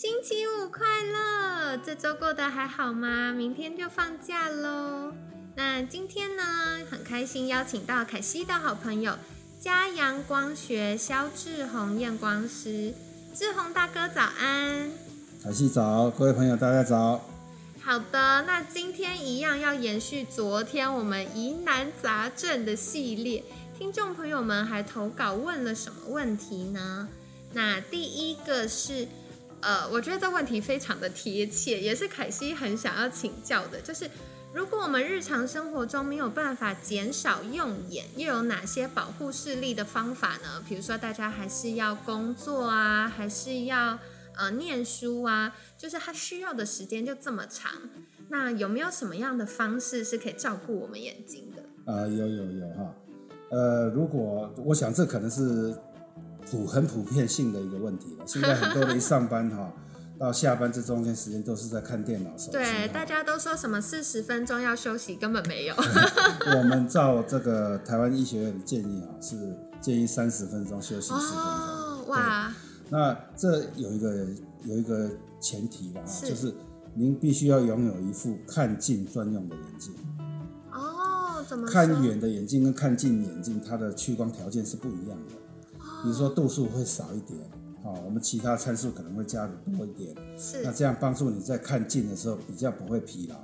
星期五快乐！这周过得还好吗？明天就放假喽。那今天呢，很开心邀请到凯西的好朋友嘉阳光学肖志宏验光师，志宏大哥早安。凯西早，各位朋友大家早。好的，那今天一样要延续昨天我们疑难杂症的系列，听众朋友们还投稿问了什么问题呢？那第一个是。呃，我觉得这问题非常的贴切，也是凯西很想要请教的，就是如果我们日常生活中没有办法减少用眼，又有哪些保护视力的方法呢？比如说大家还是要工作啊，还是要呃念书啊，就是他需要的时间就这么长，那有没有什么样的方式是可以照顾我们眼睛的？啊，有有有哈，呃，如果我想这可能是。普很普遍性的一个问题了。现在很多人一上班哈，到下班这中间时间都是在看电脑、手机。对，大家都说什么四十分钟要休息，根本没有。我们照这个台湾医学院的建议啊，是建议三十分钟休息十分钟。哦，哇！那这有一个有一个前提的啊，就是您必须要拥有一副看近专用的眼镜。哦，怎么？看远的眼镜跟看近眼镜，它的屈光条件是不一样的。比如说度数会少一点，好，我们其他参数可能会加的多一点，是，那这样帮助你在看近的时候比较不会疲劳，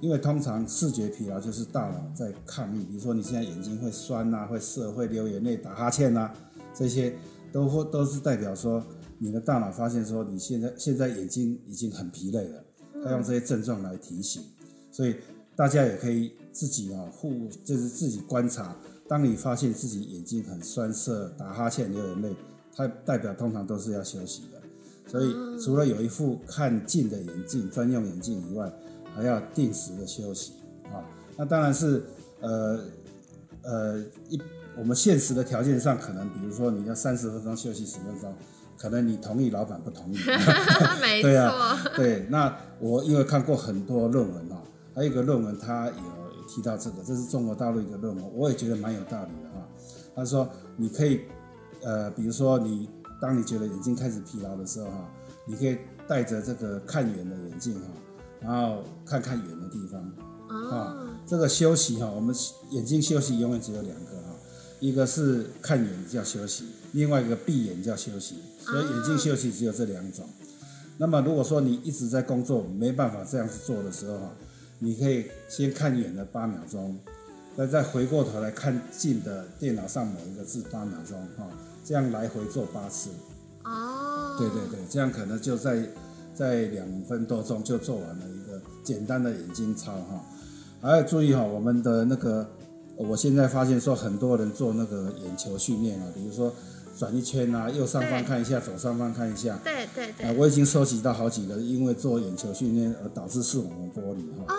因为通常视觉疲劳就是大脑在抗议，比如说你现在眼睛会酸呐，会涩，会流眼泪，打哈欠呐，这些都会都是代表说你的大脑发现说你现在现在眼睛已经很疲累了，它用这些症状来提醒，所以大家也可以自己啊互就是自己观察。当你发现自己眼睛很酸涩、打哈欠、流眼泪，它代表通常都是要休息的。所以除了有一副看近的眼镜、专用眼镜以外，还要定时的休息啊。那当然是呃呃一我们现实的条件上，可能比如说你要三十分钟休息十分钟，可能你同意，老板不同意。没错，对。那我因为看过很多论文啊，还有一个论文它有。提到这个，这是中国大陆一个论文，我也觉得蛮有道理的哈。他说，你可以，呃，比如说你当你觉得眼睛开始疲劳的时候哈，你可以戴着这个看远的眼镜哈，然后看看远的地方啊。这个休息哈，我们眼睛休息永远只有两个哈，一个是看远叫休息，另外一个闭眼叫休息。所以眼睛休息只有这两种。那么如果说你一直在工作，没办法这样子做的时候哈。你可以先看远的八秒钟，再再回过头来看近的电脑上某一个字八秒钟，哈，这样来回做八次。哦，对对对，这样可能就在在两分多钟就做完了一个简单的眼睛操，哈。还要注意哈，我们的那个，我现在发现说很多人做那个眼球训练啊，比如说。转一圈啊，右上方看一下，左上方看一下。对对对。啊，我已经收集到好几个因为做眼球训练而导致视网膜剥离哈。哦。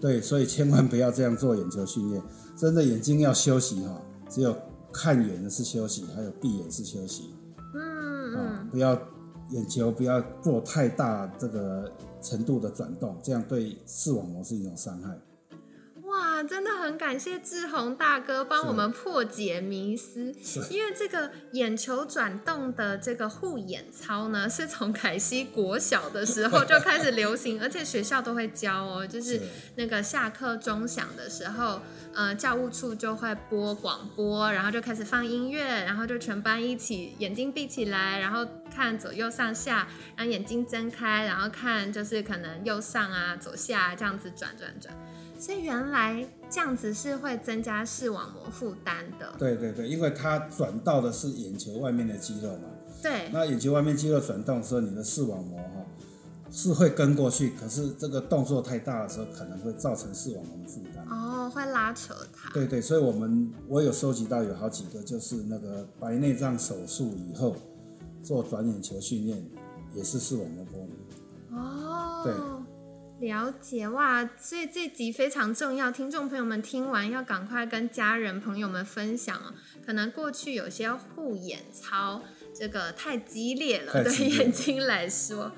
对，所以千万不要这样做眼球训练。真的眼睛要休息哈，只有看远的是休息，还有闭眼是休息。嗯嗯。不要眼球不要做太大这个程度的转动，这样对视网膜是一种伤害。哇，真的很感谢志宏大哥帮我们破解迷思，因为这个眼球转动的这个护眼操呢，是从凯西国小的时候就开始流行，而且学校都会教哦，就是那个下课钟响的时候，呃，教务处就会播广播，然后就开始放音乐，然后就全班一起眼睛闭起来，然后看左右上下，然后眼睛睁开，然后看就是可能右上啊、左下这样子转转转。所以原来这样子是会增加视网膜负担的。对对对，因为它转到的是眼球外面的肌肉嘛。对。那眼球外面肌肉转动的时候，你的视网膜哈是会跟过去，可是这个动作太大的时候，可能会造成视网膜的负担。哦，会拉扯它。对对，所以我们我有收集到有好几个，就是那个白内障手术以后做转眼球训练，也是视网膜剥离。哦，对了解哇，所以这集非常重要，听众朋友们听完要赶快跟家人朋友们分享哦。可能过去有些护眼操，这个太激烈了，对眼睛来说。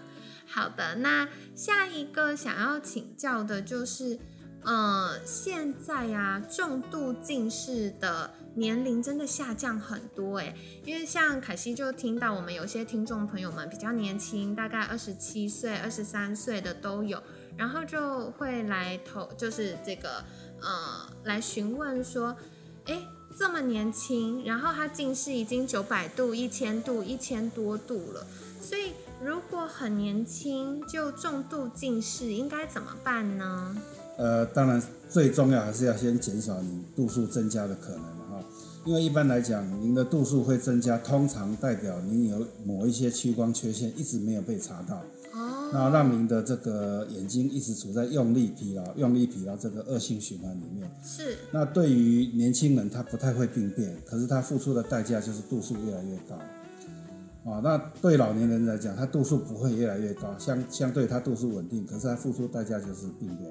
好的，那下一个想要请教的就是，呃，现在呀、重度近视的年龄真的下降很多诶，因为像凯西就听到我们有些听众朋友们比较年轻，大概二十七岁、二十三岁的都有，然后就会来投，就是这个呃，来询问说，诶，这么年轻，然后他近视已经九百度、一千度、一千多度了，所以如果很年轻就重度近视，应该怎么办呢？呃，当然最重要还是要先减少你度数增加的可能哈，因为一般来讲，您的度数会增加，通常代表您有某一些屈光缺陷一直没有被查到，哦，那让您的这个眼睛一直处在用力疲劳、用力疲劳这个恶性循环里面。是那对于年轻人，他不太会病变，可是他付出的代价就是度数越来越高。啊，那对老年人来讲，他度数不会越来越高，相相对他度数稳定，可是他付出代价就是病变。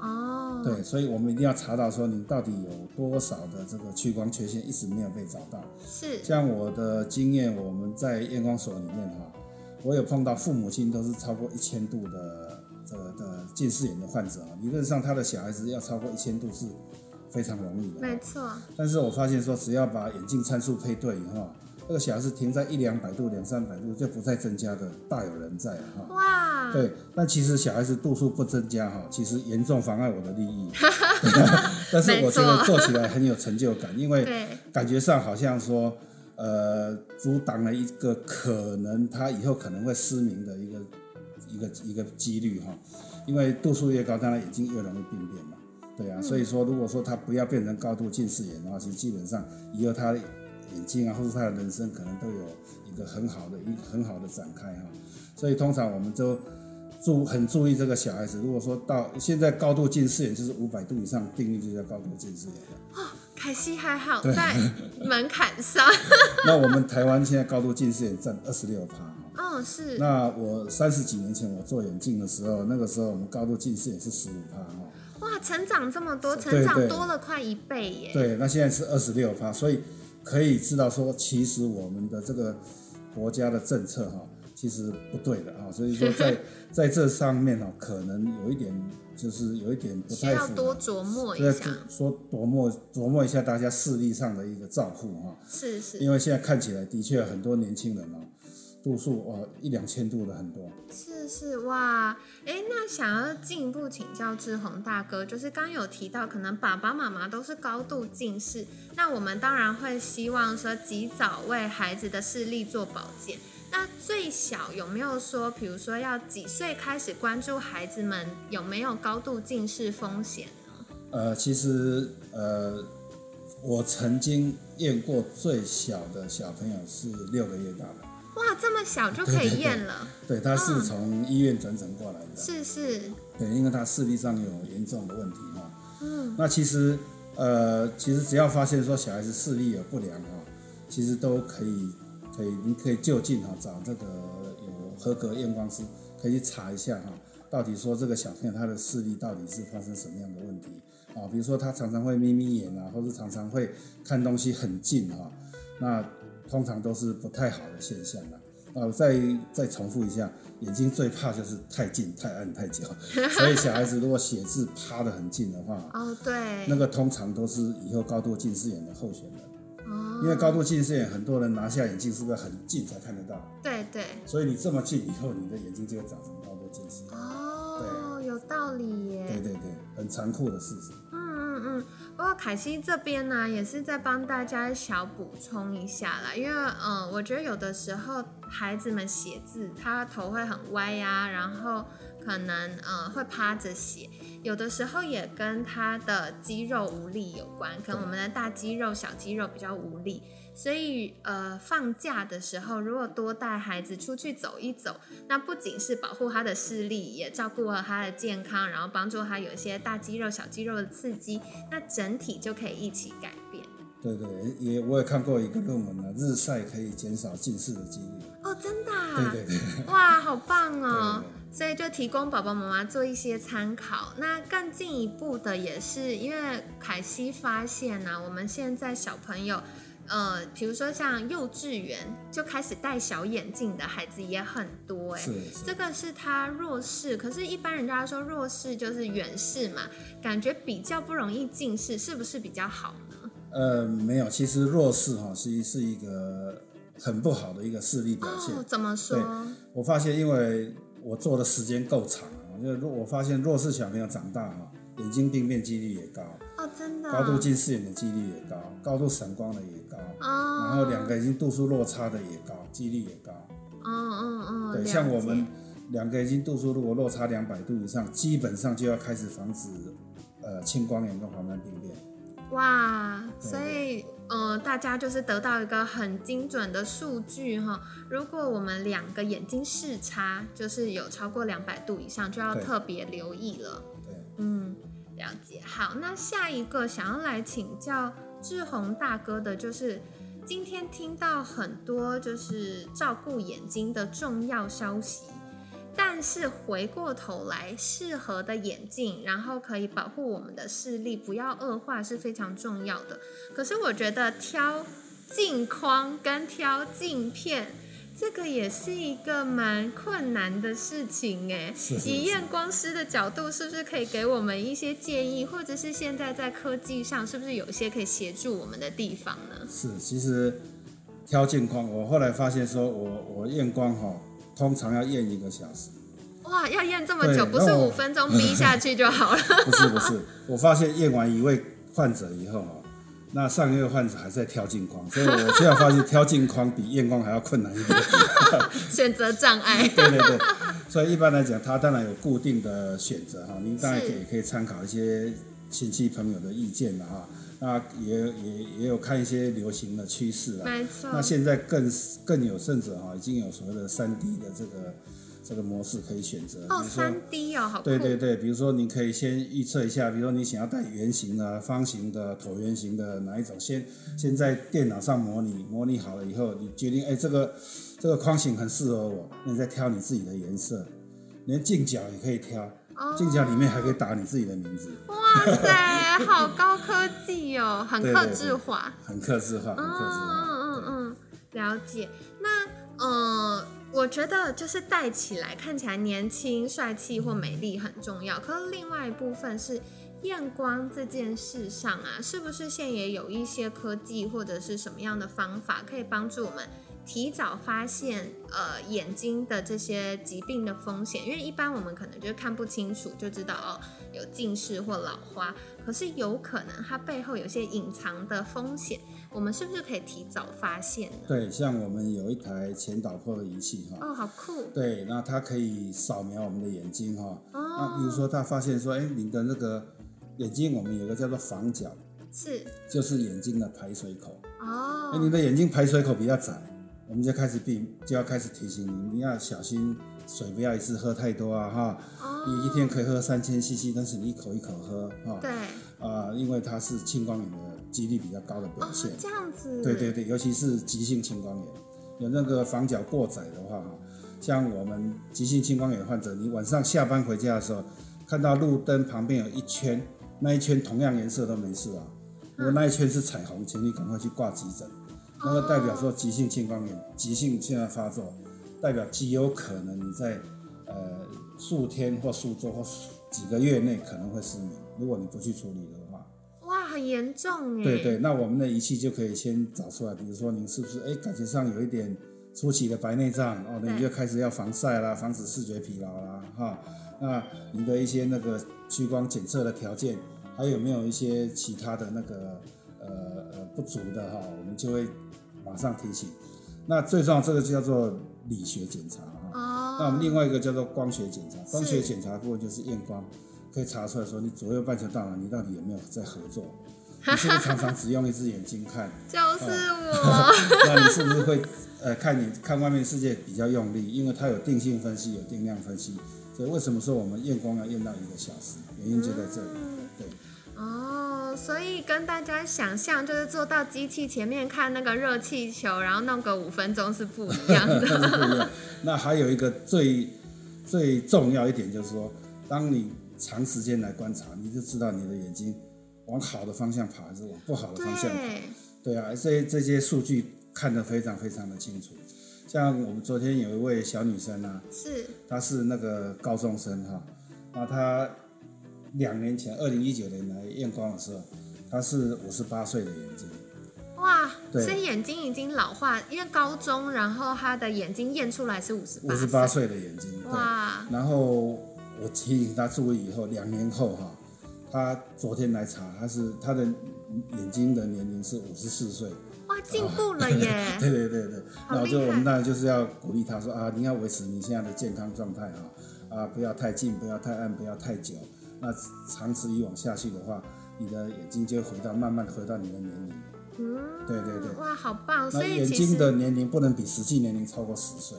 哦，对，所以我们一定要查到说您到底有多少的这个屈光缺陷一直没有被找到。是像我的经验，我们在验光所里面哈，我有碰到父母亲都是超过一千度的这个的近视眼的患者啊，理论上他的小孩子要超过一千度是非常容易的。没错，但是我发现说，只要把眼镜参数配对以后，这个小孩子停在一两百度、两三百度就不再增加的，大有人在啊哈。哇，对，但其实小孩子度数不增加哈，其实严重妨碍我的利益。但是我觉得做起来很有成就感，因为，感觉上好像说，呃，阻挡了一个可能他以后可能会失明的一个一个一个几率哈。因为度数越高，当然眼睛越容易病变嘛。对啊，所以说如果说他不要变成高度近视眼的话，其实基本上以后他眼睛啊，或者他的人生可能都有一个很好的一个很好的展开哈。所以通常我们都注很注意这个小孩子，如果说到现在高度近视眼就是五百度以上，定义就叫高度近视眼了。凯西还好在门槛上，那我们台湾现在高度近视眼占二十六趴哈。嗯，是那我三十几年前我做眼镜的时候，那个时候我们高度近视也是十五趴哈。哇，成长这么多，成长多了快一倍耶，对，那现在是二十六趴，所以可以知道说，其实我们的这个国家的政策哈，其实不对的啊。所以说在 在这上面哈，可能有一点就是有一点不需太符合。要多琢磨一下，说琢磨琢磨一下大家视力上的一个照顾哈，是是因为现在看起来的确很多年轻人哦，度数哦一两千度的很多。是是哇，哎，那想要进一步请教志宏大哥，就是刚有提到，可能爸爸妈妈都是高度近视，那我们当然会希望说及早为孩子的视力做保健。那最小有没有说，比如说要几岁开始关注孩子们有没有高度近视风险呢？呃，其实呃，我曾经验过最小的小朋友是六个月大的，哇，这么小就可以验了，对，他是嗯。从医院转诊过来的，是是，对，因为他视力上有严重的问题哈。嗯，那其实呃，其实只要发现说小孩子视力有不良哈，其实都可以可以，您可以就近哈找这个有合格验光师，可以去查一下哈，到底说这个小朋友他的视力到底是发生什么样的问题啊？比如说他常常会眯眯眼啊，或者常常会看东西很近哈，那通常都是不太好的现象了。啊，我再再重复一下，眼睛最怕就是太近、太暗、太久，所以小孩子如果写字趴得很近的话，哦对，那个通常都是以后高度近视眼的候选人。哦，因为高度近视眼，很多人拿下眼镜是不是很近才看得到？对对，所以你这么近以后，你的眼睛就会长成高度近视。哦，有道理耶，对对对，很残酷的事实。嗯嗯嗯，不过凯西这边呢，也是在帮大家小补充一下啦，因为嗯、呃我觉得有的时候孩子们写字，他头会很歪呀、然后可能呃会趴着写，有的时候也跟他的肌肉无力有关，可能我们的大肌肉、小肌肉比较无力。所以，呃，放假的时候，如果多带孩子出去走一走，那不仅是保护他的视力，也照顾了他的健康，然后帮助他有一些大肌肉、小肌肉的刺激，那整体就可以一起改变。对对，也我也看过一个论文呢，日晒可以减少近视的几率。哦，真的、啊？对对对，哇，好棒对哦！对所以就提供宝宝妈妈做一些参考。那更进一步的也是因为凯西发现呢、我们现在小朋友，呃，比如说像幼稚园就开始戴小眼镜的孩子也很多哎、是这，个是他弱视，可是，一般人家说弱视就是远视嘛，感觉比较不容易近视，是不是比较好呢？呃，没有，其实弱视哈，其实是一个很不好的一个视力表现。哦，怎么说？我发现，因为我做的时间够长啊，就是我发现弱视小朋友长大哈，眼睛病变几率也高，哦，真的、高度近视眼的几率也高，高度散光的也高，哦，然后两个眼睛度数落差的也高，几率也高。嗯嗯嗯，对，像我们解两个眼睛度数如果落差两百度以上，基本上就要开始防止呃青光眼跟黄斑病变。哇，所以呃，大家就是得到一个很精准的数据哈。如果我们两个眼睛视差就是有超过两百度以上，就要特别留意了。对，嗯，了解。好，那下一个想要来请教志宏大哥的，就是今天听到很多就是照顾眼睛的重要消息，但是回过头来，适合的眼镜，然后可以保护我们的视力，不要恶化是非常重要的。可是我觉得挑镜框跟挑镜片。这个也是一个蛮困难的事情哎，以验光师的角度，是不是可以给我们一些建议，或者是现在在科技上，是不是有一些可以协助我们的地方呢？是，其实挑镜框，我后来发现说我我验光哈，通常要验一个小时。哇，要验这么久，不是五分钟 逼下去就好了。不是不是，我发现验完一位患者以后哦，那上一位患者还在挑镜框，所以我现在发现挑镜框比验光还要困难一点。选择障碍。对对对，所以一般来讲，他当然有固定的选择哈，您当然是可以可以参考一些亲戚朋友的意见了哈。那也也也有看一些流行的趋势啊。没错那，现在更更有甚者哈，已经有所谓的三 D 的这个这个模式可以选择，哦。三 D 哦，好。对对对，比如说你可以先预测一下，比如说你想要带圆形的、方形的、椭圆形的哪一种，先先在电脑上模拟，模拟好了以后，你决定哎这个这个框形很适合我，那你再挑你自己的颜色，连镜角也可以挑，哦镜角里面还可以打你自己的名字，哇塞，好高科技哦，很克制化。很克制化，很克制化。嗯嗯嗯，了解。那呃，我觉得就是戴起来看起来年轻、帅气或美丽很重要，可是另外一部分是验光这件事上啊，是不是现在也有一些科技或者是什么样的方法可以帮助我们？提早发现呃眼睛的这些疾病的风险，因为一般我们可能就看不清楚就知道哦有近视或老花，可是有可能它背后有些隐藏的风险，我们是不是可以提早发现呢？对，像我们有一台前导破的仪器哈，哦，好酷对，那它可以扫描我们的眼睛哈。那比如哦，说，它发现说，哎，你的那个眼睛，我们有个叫做房角，是就是眼睛的排水口。哦哎，，你的眼睛排水口比较窄，我们就开始避，就要开始提醒你，你要小心水不要一次喝太多啊哈。哦，你一天可以喝三千 CC，但是你一口一口喝哈。对啊、因为它是青光眼的几率比较高的表哦现。这样子，对对对，尤其是急性青光眼，有那个房角过窄的话哈，像我们急性青光眼患者，你晚上下班回家的时候，看到路灯旁边有一圈，那一圈同样颜色都没事啊。如果那一圈是彩虹，请你赶快去挂急诊，那个代表说急性青光眼急性现在发作，代表极有可能你在呃数天或数周或数几个月内可能会失明，如果你不去处理的话。哇，很严重哎，对对，那我们的仪器就可以先找出来，比如说您是不是哎感觉上有一点初期的白内障哦，那你就开始要防晒啦，防止视觉疲劳啦，哈。那你的一些那个屈光检测的条件，还有没有一些其他的那个呃呃不足的哈，我们就会马上提醒。那最重要这个就叫做理学检查哈。哦，那我们另外一个叫做光学检查，光学检查部分就是验光，可以查出来说你左右半球大脑你到底有没有在合作，你是不是常常只用一只眼睛看？就是我，那你是不是会呃看你看外面世界比较用力？因为它有定性分析，有定量分析，所以为什么说我们验光要验到一个小时？原因就在这里。以跟大家想象就是坐到机器前面看那个热气球，然后弄个五分钟是不一样的。不一样。那还有一个最最重要一点就是说，当你长时间来观察，你就知道你的眼睛往好的方向跑还是往不好的方向跑。对，对啊，所以这些数据看得非常非常的清楚。像我们昨天有一位小女生啊，是她是那个高中生哈，那她两年前，二零一九年来验光的时候，她是五十八岁的眼睛。哇，所以眼睛已经老化，因为高中，然后他的眼睛验出来是五十五十八岁的眼睛，对。哇，然后我提醒他注意以后，两年后哈，他昨天来查，他是他的眼睛的年龄是五十四岁。哇，进步了耶！对对对对，好那我就我们当然就是要鼓励他说啊，你要维持你现在的健康状态啊，啊不要太近，不要太暗，不要太久。那长此以往下去的话，你的眼睛就回到慢慢回到你的年龄。嗯，对对对哇，好棒！那所以眼睛的年龄不能比实际年龄超过十岁，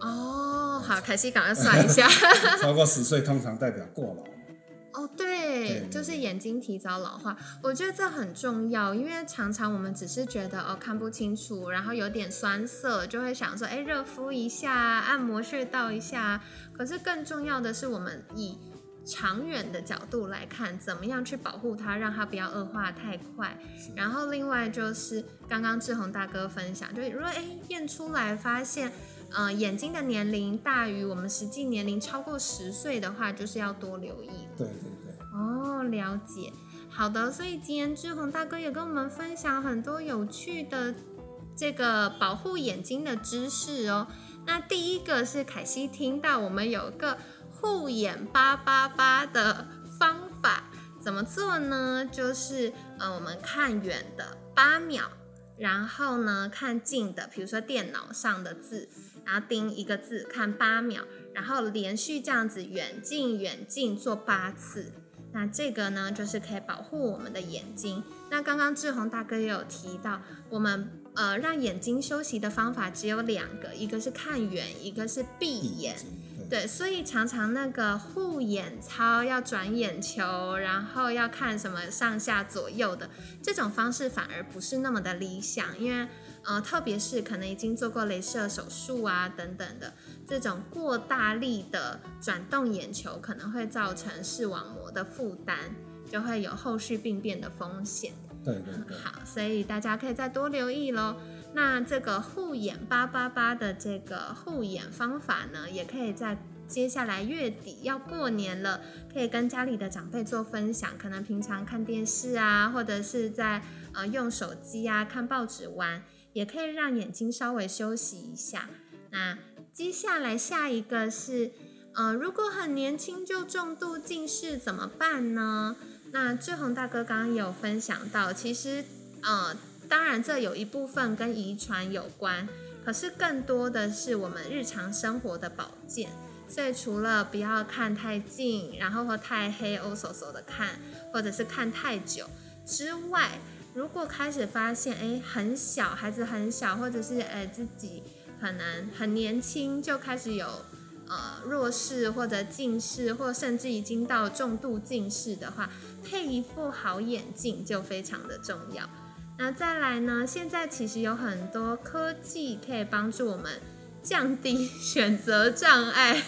哦，好，凯西赶快算一下。超过十岁通常代表过劳。哦，对，对就是眼睛提早老化，我觉得这很重要，因为常常我们只是觉得哦看不清楚，然后有点酸涩，就会想说，哎，热敷一下，按摩穴道一下。可是更重要的是，我们以长远的角度来看，怎么样去保护它，让它不要恶化太快。然后另外就是刚刚志宏大哥分享，就是如果哎验出来发现。呃，眼睛的年龄大于我们实际年龄超过十岁的话，就是要多留意。对对对。哦，了解。好的，所以今天志宏大哥也跟我们分享很多有趣的这个保护眼睛的知识哦。那第一个是凯西听到我们有个护眼八八八的方法，怎么做呢？就是呃，我们看远的八秒，然后呢看近的，比如说电脑上的字，然后盯一个字看八秒，然后连续这样子远近远近做八次。那这个呢，就是可以保护我们的眼睛。那刚刚志宏大哥也有提到，我们呃让眼睛休息的方法只有两个，一个是看远，一个是闭眼。对，所以常常那个护眼操要转眼球，然后要看什么上下左右的这种方式，反而不是那么的理想，因为呃，特别是可能已经做过镭射手术啊等等的这种过大力的转动眼球，可能会造成视网膜的负担，就会有后续病变的风险。对对对。好，所以大家可以再多留意喽。那这个护眼八八八的这个护眼方法呢，也可以在接下来月底要过年了，可以跟家里的长辈做分享。可能平常看电视啊，或者是在呃用手机啊看报纸玩，也可以让眼睛稍微休息一下。那接下来下一个是，呃，如果很年轻就重度近视怎么办呢？那志宏大哥刚刚有分享到，其实呃。当然，这有一部分跟遗传有关，可是更多的是我们日常生活的保健。所以除了不要看太近，然后或太黑、欧嗖嗖的看，或者是看太久之外，如果开始发现哎很小孩子很小，或者是哎自己可能很年轻就开始有呃弱视或者近视，或甚至已经到重度近视的话，配一副好眼镜就非常的重要。那再来呢？现在其实有很多科技可以帮助我们降低 选择障碍，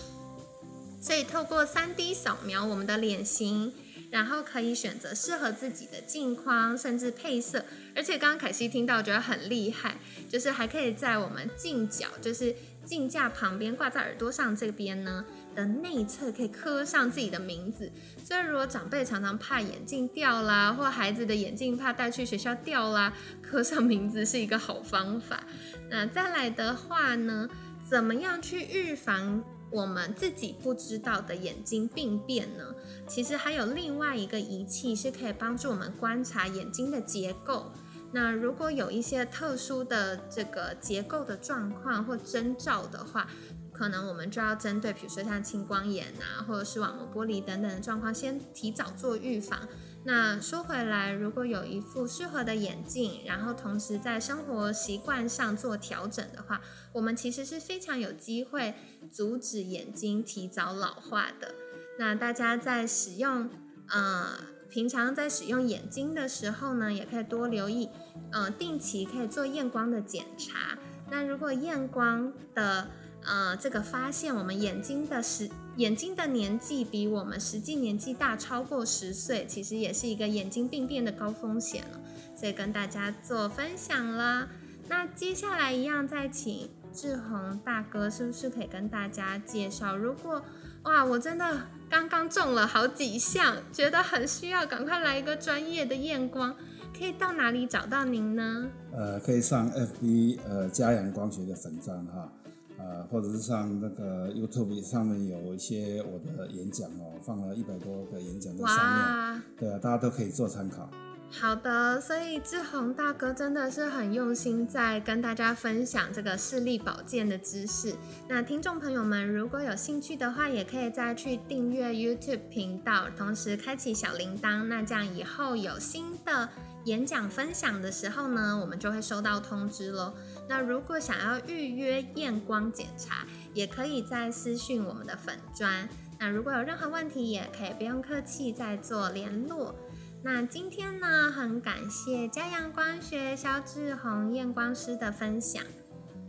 所以透过三 D 扫描我们的脸型，然后可以选择适合自己的镜框，甚至配色。而且刚刚凯西听到，觉得很厉害，就是还可以在我们镜角，就是镜架旁边挂在耳朵上这边呢。的内侧可以刻上自己的名字，所以如果长辈常常怕眼镜掉啦，或孩子的眼镜怕带去学校掉啦，刻上名字是一个好方法。那再来的话呢，怎么样去预防我们自己不知道的眼睛病变呢？其实还有另外一个仪器是可以帮助我们观察眼睛的结构。那如果有一些特殊的这个结构的状况或征兆的话，可能我们就要针对，比如说像青光眼啊，或者是网膜剥离等等的状况，先提早做预防。那说回来，如果有一副适合的眼镜，然后同时在生活习惯上做调整的话，我们其实是非常有机会阻止眼睛提早老化的。那大家在使用，呃，平常在使用眼睛的时候呢，也可以多留意，呃，定期可以做验光的检查。那如果验光的呃，这个发现我们眼睛的实眼睛的年纪比我们实际年纪大超过十岁，其实也是一个眼睛病变的高风险了，所以跟大家做分享了。那接下来一样再请志宏大哥，是不是可以跟大家介绍？如果哇，我真的刚刚中了好几项，觉得很需要，赶快来一个专业的验光，可以到哪里找到您呢？呃，可以上 FB 呃嘉阳光学的粉站哈。呃，或者是上那个 YouTube 上面有一些我的演讲哦，放了一百多个演讲在上面，对啊，大家都可以做参考。好的，所以志宏大哥真的是很用心在跟大家分享这个视力保健的知识。那听众朋友们如果有兴趣的话，也可以再去订阅 YouTube 频道，同时开启小铃铛，那这样以后有新的演讲分享的时候呢，我们就会收到通知喽。那如果想要预约验光检查，也可以在私讯我们的粉砖。那如果有任何问题，也可以不用客气再做联络。那今天呢，很感谢嘉阳光学肖志宏验光师的分享。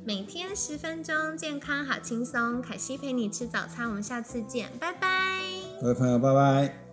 每天十分钟，健康好轻松。凯西陪你吃早餐，我们下次见，拜拜。各位朋友，拜拜。